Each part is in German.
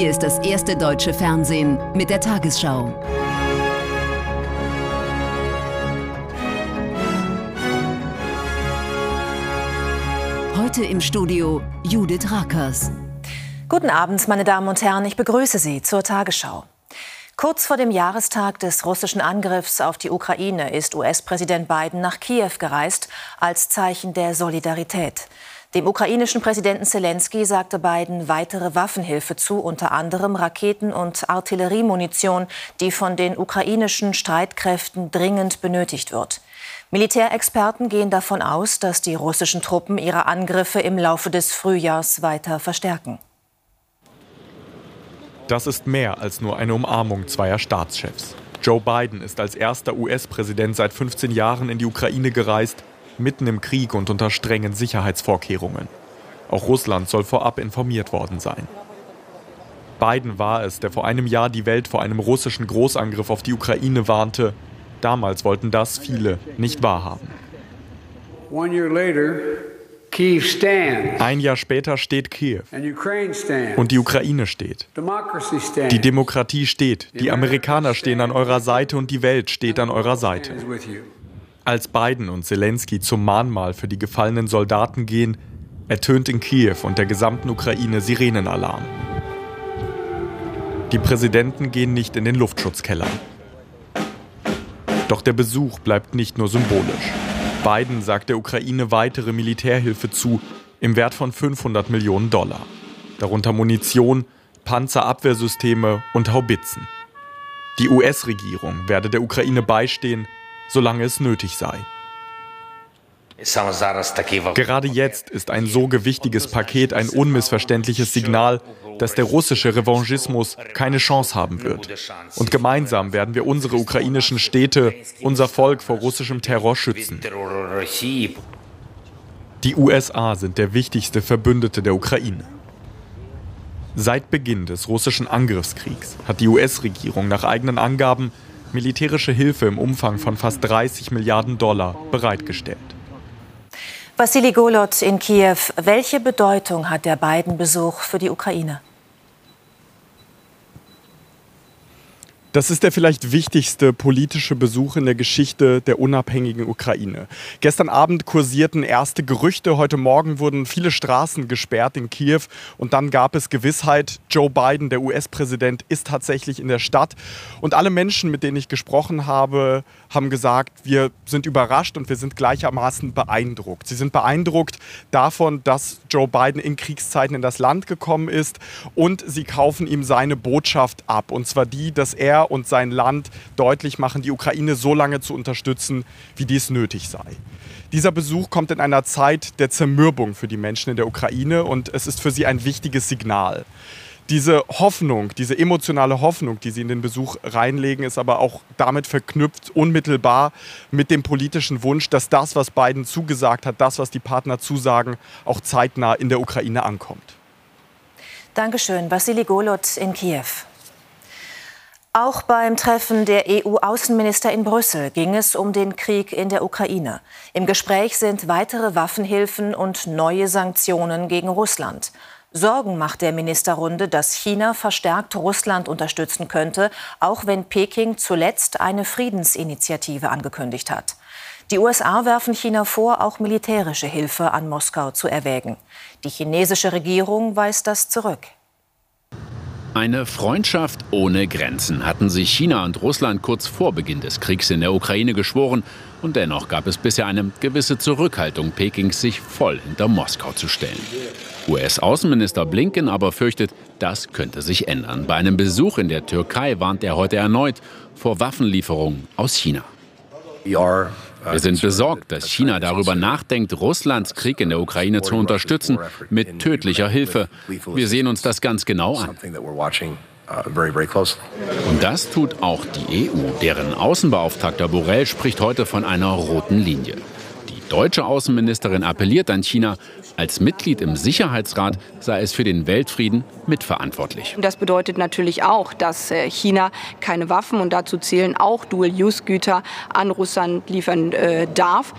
Hier ist das erste deutsche Fernsehen mit der Tagesschau. Heute im Studio Judith Rakers. Guten Abend, meine Damen und Herren. Ich begrüße Sie zur Tagesschau. Kurz vor dem Jahrestag des russischen Angriffs auf die Ukraine ist US-Präsident Biden nach Kiew gereist als Zeichen der Solidarität. Dem ukrainischen Präsidenten Zelensky sagte Biden weitere Waffenhilfe zu, unter anderem Raketen- und Artilleriemunition, die von den ukrainischen Streitkräften dringend benötigt wird. Militärexperten gehen davon aus, dass die russischen Truppen ihre Angriffe im Laufe des Frühjahrs weiter verstärken. Das ist mehr als nur eine Umarmung zweier Staatschefs. Joe Biden ist als erster US-Präsident seit 15 Jahren in die Ukraine gereist mitten im Krieg und unter strengen Sicherheitsvorkehrungen. Auch Russland soll vorab informiert worden sein. Biden war es, der vor einem Jahr die Welt vor einem russischen Großangriff auf die Ukraine warnte. Damals wollten das viele nicht wahrhaben. Ein Jahr später steht Kiew und die Ukraine steht. Die Demokratie steht, die Amerikaner stehen an eurer Seite und die Welt steht an eurer Seite. Als Biden und Zelensky zum Mahnmal für die gefallenen Soldaten gehen, ertönt in Kiew und der gesamten Ukraine Sirenenalarm. Die Präsidenten gehen nicht in den Luftschutzkeller. Doch der Besuch bleibt nicht nur symbolisch. Biden sagt der Ukraine weitere Militärhilfe zu, im Wert von 500 Millionen Dollar. Darunter Munition, Panzerabwehrsysteme und Haubitzen. Die US-Regierung werde der Ukraine beistehen, solange es nötig sei. Gerade jetzt ist ein so gewichtiges Paket ein unmissverständliches Signal, dass der russische Revanchismus keine Chance haben wird. Und gemeinsam werden wir unsere ukrainischen Städte, unser Volk vor russischem Terror schützen. Die USA sind der wichtigste Verbündete der Ukraine. Seit Beginn des russischen Angriffskriegs hat die US-Regierung nach eigenen Angaben militärische Hilfe im Umfang von fast 30 Milliarden Dollar bereitgestellt. Vassili Golot in Kiew. Welche Bedeutung hat der Biden-Besuch für die Ukraine? Das ist der vielleicht wichtigste politische Besuch in der Geschichte der unabhängigen Ukraine. Gestern Abend kursierten erste Gerüchte, heute Morgen wurden viele Straßen gesperrt in Kiew und dann gab es Gewissheit, Joe Biden, der US-Präsident, ist tatsächlich in der Stadt. Und alle Menschen, mit denen ich gesprochen habe, haben gesagt, wir sind überrascht und wir sind gleichermaßen beeindruckt. Sie sind beeindruckt davon, dass Joe Biden in Kriegszeiten in das Land gekommen ist und sie kaufen ihm seine Botschaft ab. Und zwar die, dass er und sein Land deutlich machen, die Ukraine so lange zu unterstützen, wie dies nötig sei. Dieser Besuch kommt in einer Zeit der Zermürbung für die Menschen in der Ukraine und es ist für sie ein wichtiges Signal. Diese Hoffnung, diese emotionale Hoffnung, die sie in den Besuch reinlegen, ist aber auch damit verknüpft, unmittelbar mit dem politischen Wunsch, dass das, was Biden zugesagt hat, das, was die Partner zusagen, auch zeitnah in der Ukraine ankommt. Dankeschön, Vassili Golot in Kiew. Auch beim Treffen der EU-Außenminister in Brüssel ging es um den Krieg in der Ukraine. Im Gespräch sind weitere Waffenhilfen und neue Sanktionen gegen Russland. Sorgen macht der Ministerrunde, dass China verstärkt Russland unterstützen könnte, auch wenn Peking zuletzt eine Friedensinitiative angekündigt hat. Die USA werfen China vor, auch militärische Hilfe an Moskau zu erwägen. Die chinesische Regierung weist das zurück. Eine Freundschaft ohne Grenzen hatten sich China und Russland kurz vor Beginn des Kriegs in der Ukraine geschworen. Und dennoch gab es bisher eine gewisse Zurückhaltung Pekings, sich voll hinter Moskau zu stellen. US-Außenminister Blinken aber fürchtet, das könnte sich ändern. Bei einem Besuch in der Türkei warnt er heute erneut vor Waffenlieferungen aus China. Wir sind besorgt, dass China darüber nachdenkt, Russlands Krieg in der Ukraine zu unterstützen mit tödlicher Hilfe. Wir sehen uns das ganz genau an. Und das tut auch die EU. Deren Außenbeauftragter Borrell spricht heute von einer roten Linie deutsche Außenministerin appelliert an China, als Mitglied im Sicherheitsrat sei es für den Weltfrieden mitverantwortlich. Das bedeutet natürlich auch, dass äh, China keine Waffen und dazu zählen auch Dual-Use-Güter an Russland liefern äh, darf.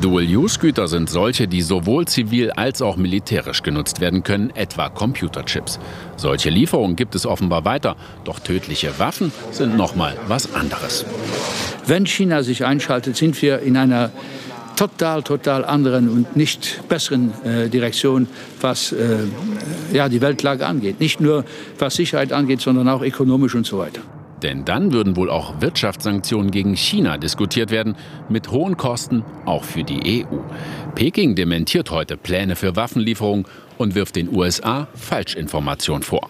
Dual-Use-Güter sind solche, die sowohl zivil als auch militärisch genutzt werden können, etwa Computerchips. Solche Lieferungen gibt es offenbar weiter, doch tödliche Waffen sind noch mal was anderes. Wenn China sich einschaltet, sind wir in einer total, total anderen und nicht besseren äh, Direktion, was äh, ja, die Weltlage angeht. Nicht nur was Sicherheit angeht, sondern auch ökonomisch und so weiter. Denn dann würden wohl auch Wirtschaftssanktionen gegen China diskutiert werden, mit hohen Kosten auch für die EU. Peking dementiert heute Pläne für Waffenlieferungen und wirft den USA Falschinformationen vor.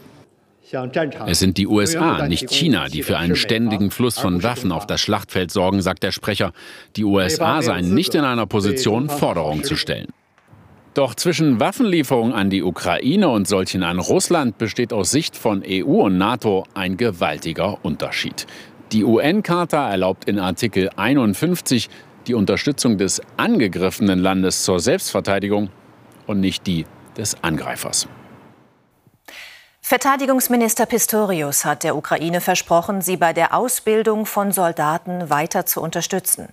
Es sind die USA, nicht China, die für einen ständigen Fluss von Waffen auf das Schlachtfeld sorgen, sagt der Sprecher. Die USA seien nicht in einer Position, Forderungen zu stellen. Doch zwischen Waffenlieferungen an die Ukraine und solchen an Russland besteht aus Sicht von EU und NATO ein gewaltiger Unterschied. Die UN-Charta erlaubt in Artikel 51 die Unterstützung des angegriffenen Landes zur Selbstverteidigung und nicht die des Angreifers. Verteidigungsminister Pistorius hat der Ukraine versprochen, sie bei der Ausbildung von Soldaten weiter zu unterstützen.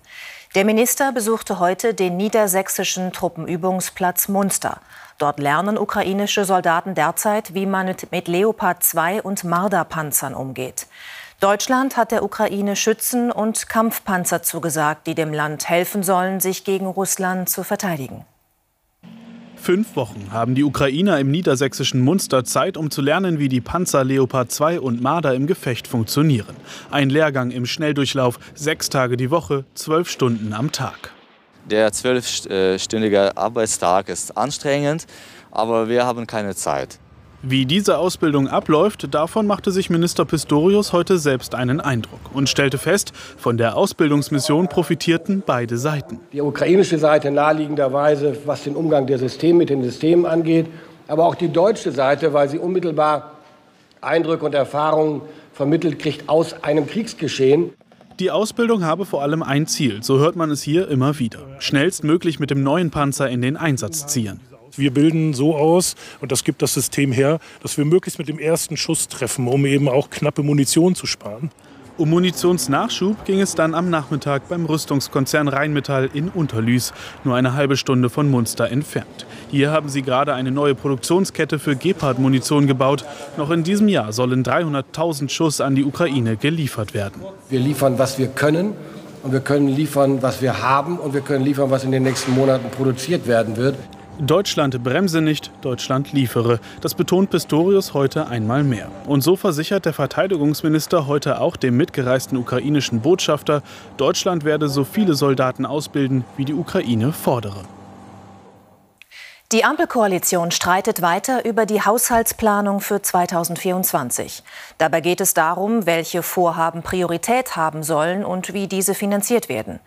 Der Minister besuchte heute den niedersächsischen Truppenübungsplatz Munster. Dort lernen ukrainische Soldaten derzeit, wie man mit Leopard 2 und Marder-Panzern umgeht. Deutschland hat der Ukraine Schützen und Kampfpanzer zugesagt, die dem Land helfen sollen, sich gegen Russland zu verteidigen. Fünf Wochen haben die Ukrainer im niedersächsischen Munster Zeit, um zu lernen, wie die Panzer Leopard 2 und Marder im Gefecht funktionieren. Ein Lehrgang im Schnelldurchlauf, sechs Tage die Woche, zwölf Stunden am Tag. Der zwölfstündige Arbeitstag ist anstrengend, aber wir haben keine Zeit. Wie diese Ausbildung abläuft, davon machte sich Minister Pistorius heute selbst einen Eindruck und stellte fest, von der Ausbildungsmission profitierten beide Seiten. Die ukrainische Seite naheliegenderweise, was den Umgang der Systeme mit den Systemen angeht, aber auch die deutsche Seite, weil sie unmittelbar Eindrücke und Erfahrungen vermittelt kriegt aus einem Kriegsgeschehen. Die Ausbildung habe vor allem ein Ziel, so hört man es hier immer wieder. Schnellstmöglich mit dem neuen Panzer in den Einsatz ziehen. Wir bilden so aus, und das gibt das System her, dass wir möglichst mit dem ersten Schuss treffen, um eben auch knappe Munition zu sparen. Um Munitionsnachschub ging es dann am Nachmittag beim Rüstungskonzern Rheinmetall in Unterlüß, nur eine halbe Stunde von Munster entfernt. Hier haben sie gerade eine neue Produktionskette für Gepard-Munition gebaut. Noch in diesem Jahr sollen 300.000 Schuss an die Ukraine geliefert werden. Wir liefern, was wir können. Und wir können liefern, was wir haben. Und wir können liefern, was in den nächsten Monaten produziert werden wird. Deutschland bremse nicht, Deutschland liefere. Das betont Pistorius heute einmal mehr. Und so versichert der Verteidigungsminister heute auch dem mitgereisten ukrainischen Botschafter, Deutschland werde so viele Soldaten ausbilden, wie die Ukraine fordere. Die Ampelkoalition streitet weiter über die Haushaltsplanung für 2024. Dabei geht es darum, welche Vorhaben Priorität haben sollen und wie diese finanziert werden.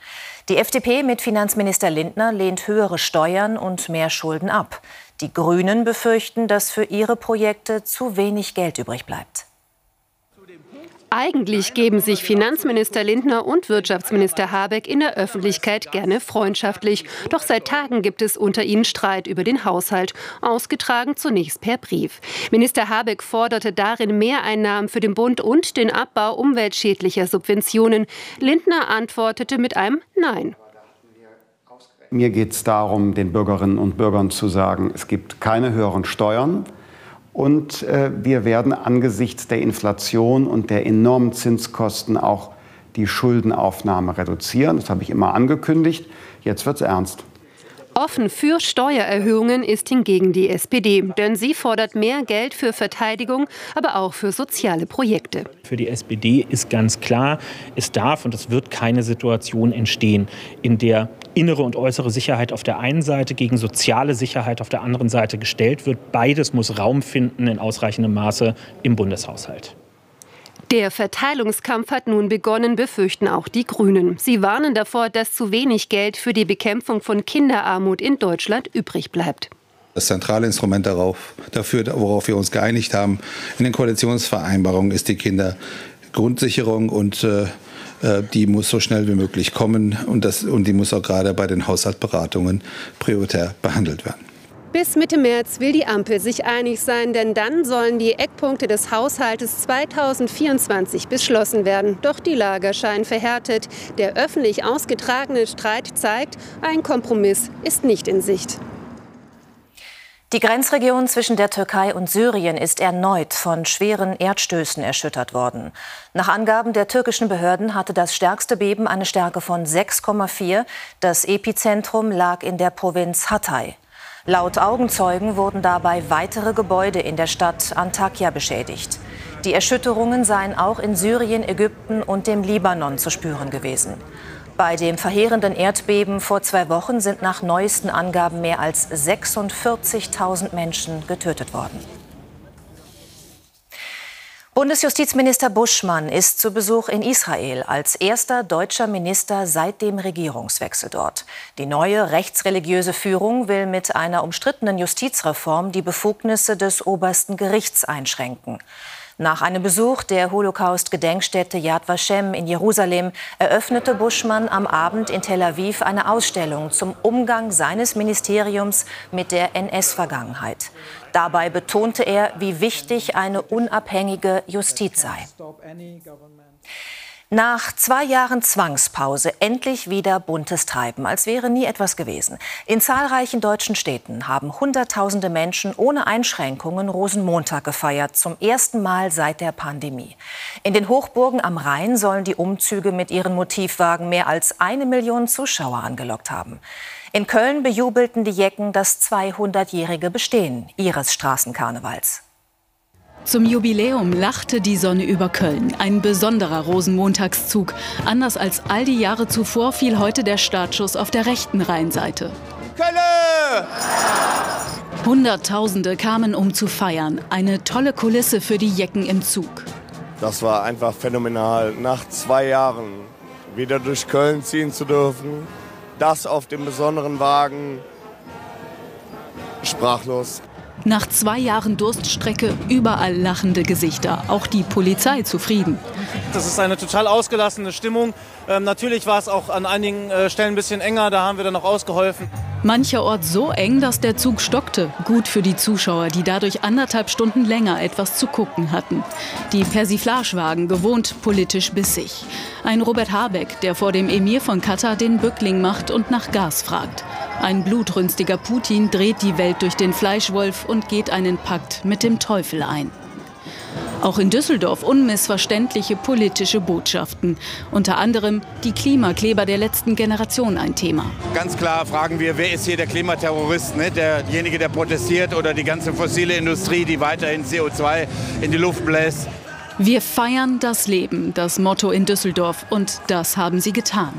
Die FDP mit Finanzminister Lindner lehnt höhere Steuern und mehr Schulden ab. Die Grünen befürchten, dass für ihre Projekte zu wenig Geld übrig bleibt. Eigentlich geben sich Finanzminister Lindner und Wirtschaftsminister Habeck in der Öffentlichkeit gerne freundschaftlich. Doch seit Tagen gibt es unter ihnen Streit über den Haushalt, ausgetragen zunächst per Brief. Minister Habeck forderte darin Mehreinnahmen für den Bund und den Abbau umweltschädlicher Subventionen. Lindner antwortete mit einem Nein. Mir geht es darum, den Bürgerinnen und Bürgern zu sagen, es gibt keine höheren Steuern. Und äh, wir werden angesichts der Inflation und der enormen Zinskosten auch die Schuldenaufnahme reduzieren. Das habe ich immer angekündigt. Jetzt wird es ernst. Offen für Steuererhöhungen ist hingegen die SPD, denn sie fordert mehr Geld für Verteidigung, aber auch für soziale Projekte. Für die SPD ist ganz klar, es darf und es wird keine Situation entstehen, in der innere und äußere Sicherheit auf der einen Seite gegen soziale Sicherheit auf der anderen Seite gestellt wird. Beides muss Raum finden in ausreichendem Maße im Bundeshaushalt. Der Verteilungskampf hat nun begonnen, befürchten auch die Grünen. Sie warnen davor, dass zu wenig Geld für die Bekämpfung von Kinderarmut in Deutschland übrig bleibt. Das zentrale Instrument darauf, dafür, worauf wir uns geeinigt haben in den Koalitionsvereinbarungen, ist die Kindergrundsicherung und äh, äh, die muss so schnell wie möglich kommen und, das, und die muss auch gerade bei den Haushaltsberatungen prioritär behandelt werden. Bis Mitte März will die Ampel sich einig sein, denn dann sollen die Eckpunkte des Haushaltes 2024 beschlossen werden. Doch die Lager scheinen verhärtet. Der öffentlich ausgetragene Streit zeigt, ein Kompromiss ist nicht in Sicht. Die Grenzregion zwischen der Türkei und Syrien ist erneut von schweren Erdstößen erschüttert worden. Nach Angaben der türkischen Behörden hatte das stärkste Beben eine Stärke von 6,4. Das Epizentrum lag in der Provinz Hatay. Laut Augenzeugen wurden dabei weitere Gebäude in der Stadt Antakya beschädigt. Die Erschütterungen seien auch in Syrien, Ägypten und dem Libanon zu spüren gewesen. Bei dem verheerenden Erdbeben vor zwei Wochen sind nach neuesten Angaben mehr als 46.000 Menschen getötet worden. Bundesjustizminister Buschmann ist zu Besuch in Israel als erster deutscher Minister seit dem Regierungswechsel dort. Die neue rechtsreligiöse Führung will mit einer umstrittenen Justizreform die Befugnisse des obersten Gerichts einschränken. Nach einem Besuch der Holocaust-Gedenkstätte Yad Vashem in Jerusalem eröffnete Buschmann am Abend in Tel Aviv eine Ausstellung zum Umgang seines Ministeriums mit der NS-Vergangenheit. Dabei betonte er, wie wichtig eine unabhängige Justiz sei. Nach zwei Jahren Zwangspause endlich wieder buntes Treiben, als wäre nie etwas gewesen. In zahlreichen deutschen Städten haben Hunderttausende Menschen ohne Einschränkungen Rosenmontag gefeiert, zum ersten Mal seit der Pandemie. In den Hochburgen am Rhein sollen die Umzüge mit ihren Motivwagen mehr als eine Million Zuschauer angelockt haben. In Köln bejubelten die Jecken das 200-jährige Bestehen ihres Straßenkarnevals. Zum Jubiläum lachte die Sonne über Köln. Ein besonderer Rosenmontagszug. Anders als all die Jahre zuvor fiel heute der Startschuss auf der rechten Rheinseite. Kölle! Hunderttausende kamen, um zu feiern. Eine tolle Kulisse für die Jecken im Zug. Das war einfach phänomenal. Nach zwei Jahren wieder durch Köln ziehen zu dürfen. Das auf dem besonderen Wagen. Sprachlos. Nach zwei Jahren Durststrecke überall lachende Gesichter. Auch die Polizei zufrieden. Das ist eine total ausgelassene Stimmung. Ähm, natürlich war es auch an einigen äh, Stellen ein bisschen enger. Da haben wir dann noch ausgeholfen. Mancherorts so eng, dass der Zug stockte. Gut für die Zuschauer, die dadurch anderthalb Stunden länger etwas zu gucken hatten. Die Persiflagewagen gewohnt politisch bissig. Ein Robert Habeck, der vor dem Emir von Katar den Bückling macht und nach Gas fragt. Ein blutrünstiger Putin dreht die Welt durch den Fleischwolf und geht einen Pakt mit dem Teufel ein. Auch in Düsseldorf unmissverständliche politische Botschaften. Unter anderem die Klimakleber der letzten Generation ein Thema. Ganz klar fragen wir, wer ist hier der Klimaterrorist? Ne? Derjenige, der protestiert oder die ganze fossile Industrie, die weiterhin CO2 in die Luft bläst? Wir feiern das Leben, das Motto in Düsseldorf. Und das haben sie getan.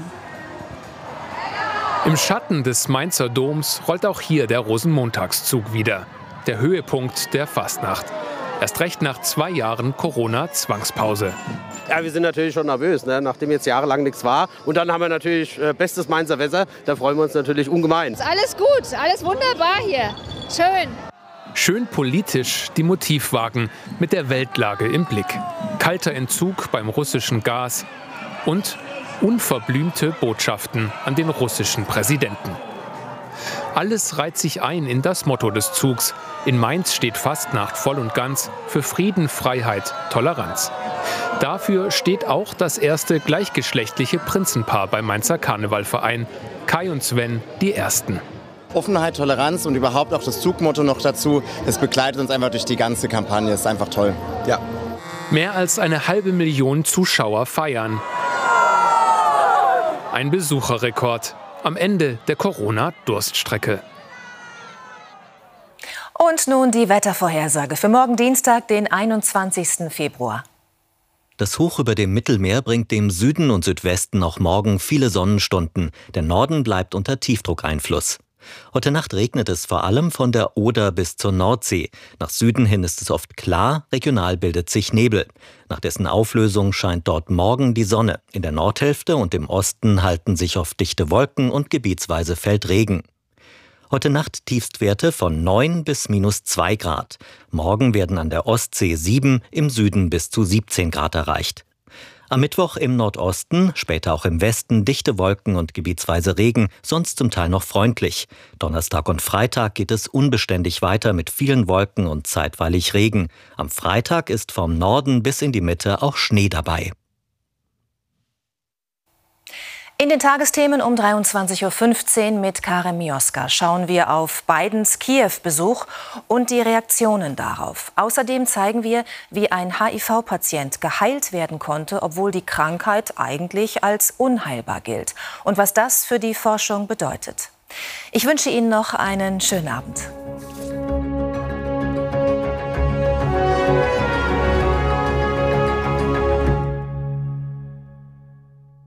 Im Schatten des Mainzer Doms rollt auch hier der Rosenmontagszug wieder. Der Höhepunkt der Fastnacht. Erst recht nach zwei Jahren Corona-Zwangspause. Ja, wir sind natürlich schon nervös, ne? nachdem jetzt jahrelang nichts war. Und dann haben wir natürlich äh, bestes Mainzer Wetter. Da freuen wir uns natürlich ungemein. Ist alles gut, alles wunderbar hier. Schön. Schön politisch die Motivwagen mit der Weltlage im Blick. Kalter Entzug beim russischen Gas und unverblümte Botschaften an den russischen Präsidenten. Alles reiht sich ein in das Motto des Zugs. In Mainz steht Fastnacht voll und ganz für Frieden, Freiheit, Toleranz. Dafür steht auch das erste gleichgeschlechtliche Prinzenpaar beim Mainzer Karnevalverein. Kai und Sven, die Ersten. Offenheit, Toleranz und überhaupt auch das Zugmotto noch dazu. Es begleitet uns einfach durch die ganze Kampagne. Es ist einfach toll. Ja. Mehr als eine halbe Million Zuschauer feiern. Ein Besucherrekord am Ende der Corona-Durststrecke. Und nun die Wettervorhersage für morgen Dienstag, den 21. Februar. Das Hoch über dem Mittelmeer bringt dem Süden und Südwesten auch morgen viele Sonnenstunden. Der Norden bleibt unter Tiefdruckeinfluss. Heute Nacht regnet es vor allem von der Oder bis zur Nordsee. Nach Süden hin ist es oft klar, regional bildet sich Nebel. Nach dessen Auflösung scheint dort morgen die Sonne. In der Nordhälfte und im Osten halten sich oft dichte Wolken und gebietsweise fällt Regen. Heute Nacht Tiefstwerte von 9 bis minus 2 Grad. Morgen werden an der Ostsee 7, im Süden bis zu 17 Grad erreicht. Am Mittwoch im Nordosten, später auch im Westen dichte Wolken und gebietsweise Regen, sonst zum Teil noch freundlich. Donnerstag und Freitag geht es unbeständig weiter mit vielen Wolken und zeitweilig Regen. Am Freitag ist vom Norden bis in die Mitte auch Schnee dabei. In den Tagesthemen um 23.15 Uhr mit Karem Mioska schauen wir auf Bidens Kiew-Besuch und die Reaktionen darauf. Außerdem zeigen wir, wie ein HIV-Patient geheilt werden konnte, obwohl die Krankheit eigentlich als unheilbar gilt. Und was das für die Forschung bedeutet. Ich wünsche Ihnen noch einen schönen Abend.